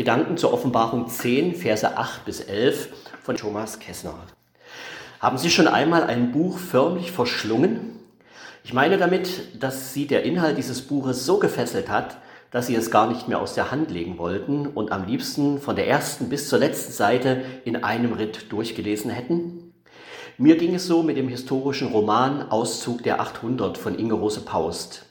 Gedanken zur Offenbarung 10, Verse 8 bis 11 von Thomas Kessner. Haben Sie schon einmal ein Buch förmlich verschlungen? Ich meine damit, dass Sie der Inhalt dieses Buches so gefesselt hat, dass Sie es gar nicht mehr aus der Hand legen wollten und am liebsten von der ersten bis zur letzten Seite in einem Ritt durchgelesen hätten? Mir ging es so mit dem historischen Roman Auszug der 800 von Inge Rose Paust.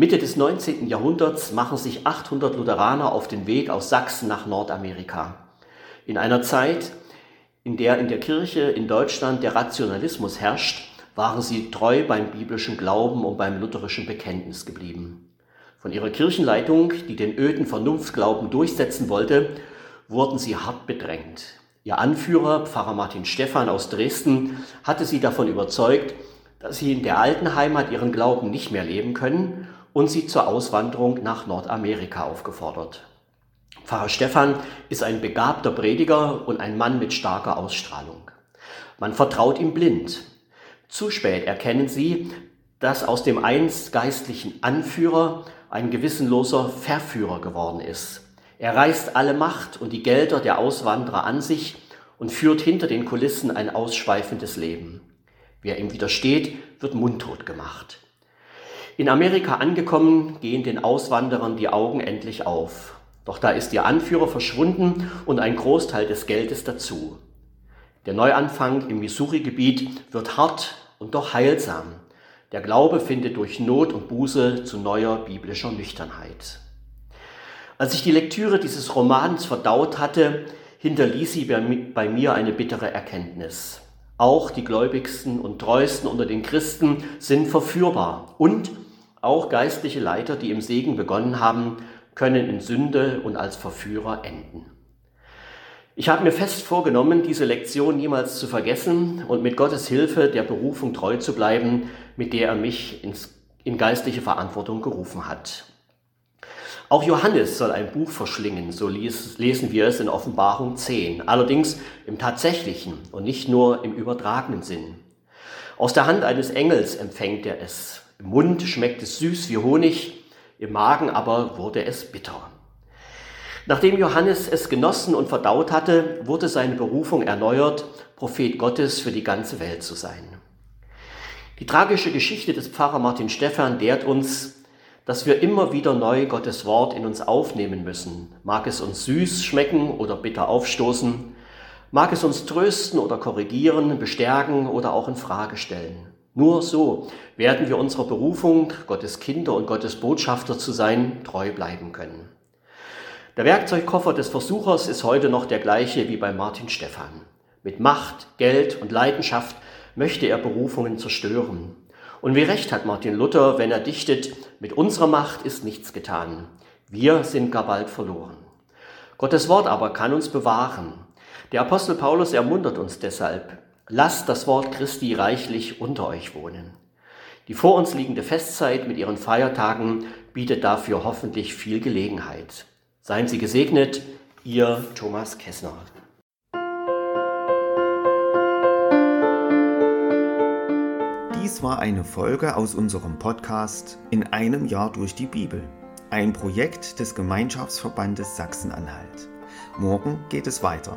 Mitte des 19. Jahrhunderts machen sich 800 Lutheraner auf den Weg aus Sachsen nach Nordamerika. In einer Zeit, in der in der Kirche in Deutschland der Rationalismus herrscht, waren sie treu beim biblischen Glauben und beim lutherischen Bekenntnis geblieben. Von ihrer Kirchenleitung, die den öden Vernunftglauben durchsetzen wollte, wurden sie hart bedrängt. Ihr Anführer, Pfarrer Martin Stephan aus Dresden, hatte sie davon überzeugt, dass sie in der alten Heimat ihren Glauben nicht mehr leben können und sie zur Auswanderung nach Nordamerika aufgefordert. Pfarrer Stephan ist ein begabter Prediger und ein Mann mit starker Ausstrahlung. Man vertraut ihm blind. Zu spät erkennen sie, dass aus dem einst geistlichen Anführer ein gewissenloser Verführer geworden ist. Er reißt alle Macht und die Gelder der Auswanderer an sich und führt hinter den Kulissen ein ausschweifendes Leben. Wer ihm widersteht, wird mundtot gemacht. In Amerika angekommen, gehen den Auswanderern die Augen endlich auf. Doch da ist ihr Anführer verschwunden und ein Großteil des Geldes dazu. Der Neuanfang im Missouri-Gebiet wird hart und doch heilsam. Der Glaube findet durch Not und Buße zu neuer biblischer Nüchternheit. Als ich die Lektüre dieses Romans verdaut hatte, hinterließ sie bei mir eine bittere Erkenntnis. Auch die gläubigsten und treuesten unter den Christen sind verführbar. Und auch geistliche Leiter, die im Segen begonnen haben, können in Sünde und als Verführer enden. Ich habe mir fest vorgenommen, diese Lektion niemals zu vergessen und mit Gottes Hilfe der Berufung treu zu bleiben, mit der er mich ins, in geistliche Verantwortung gerufen hat. Auch Johannes soll ein Buch verschlingen, so lesen wir es in Offenbarung 10, allerdings im tatsächlichen und nicht nur im übertragenen Sinn. Aus der Hand eines Engels empfängt er es. Im Mund schmeckt es süß wie Honig, im Magen aber wurde es bitter. Nachdem Johannes es genossen und verdaut hatte, wurde seine Berufung erneuert, Prophet Gottes für die ganze Welt zu sein. Die tragische Geschichte des Pfarrer Martin Stephan lehrt uns, dass wir immer wieder neu Gottes Wort in uns aufnehmen müssen. Mag es uns süß schmecken oder bitter aufstoßen, mag es uns trösten oder korrigieren, bestärken oder auch in Frage stellen. Nur so werden wir unserer Berufung, Gottes Kinder und Gottes Botschafter zu sein, treu bleiben können. Der Werkzeugkoffer des Versuchers ist heute noch der gleiche wie bei Martin Stephan. Mit Macht, Geld und Leidenschaft möchte er Berufungen zerstören. Und wie recht hat Martin Luther, wenn er dichtet, mit unserer Macht ist nichts getan. Wir sind gar bald verloren. Gottes Wort aber kann uns bewahren. Der Apostel Paulus ermuntert uns deshalb, lasst das Wort Christi reichlich unter euch wohnen. Die vor uns liegende Festzeit mit ihren Feiertagen bietet dafür hoffentlich viel Gelegenheit. Seien Sie gesegnet, Ihr Thomas Kessner. Dies war eine Folge aus unserem Podcast In einem Jahr durch die Bibel, ein Projekt des Gemeinschaftsverbandes Sachsen-Anhalt. Morgen geht es weiter.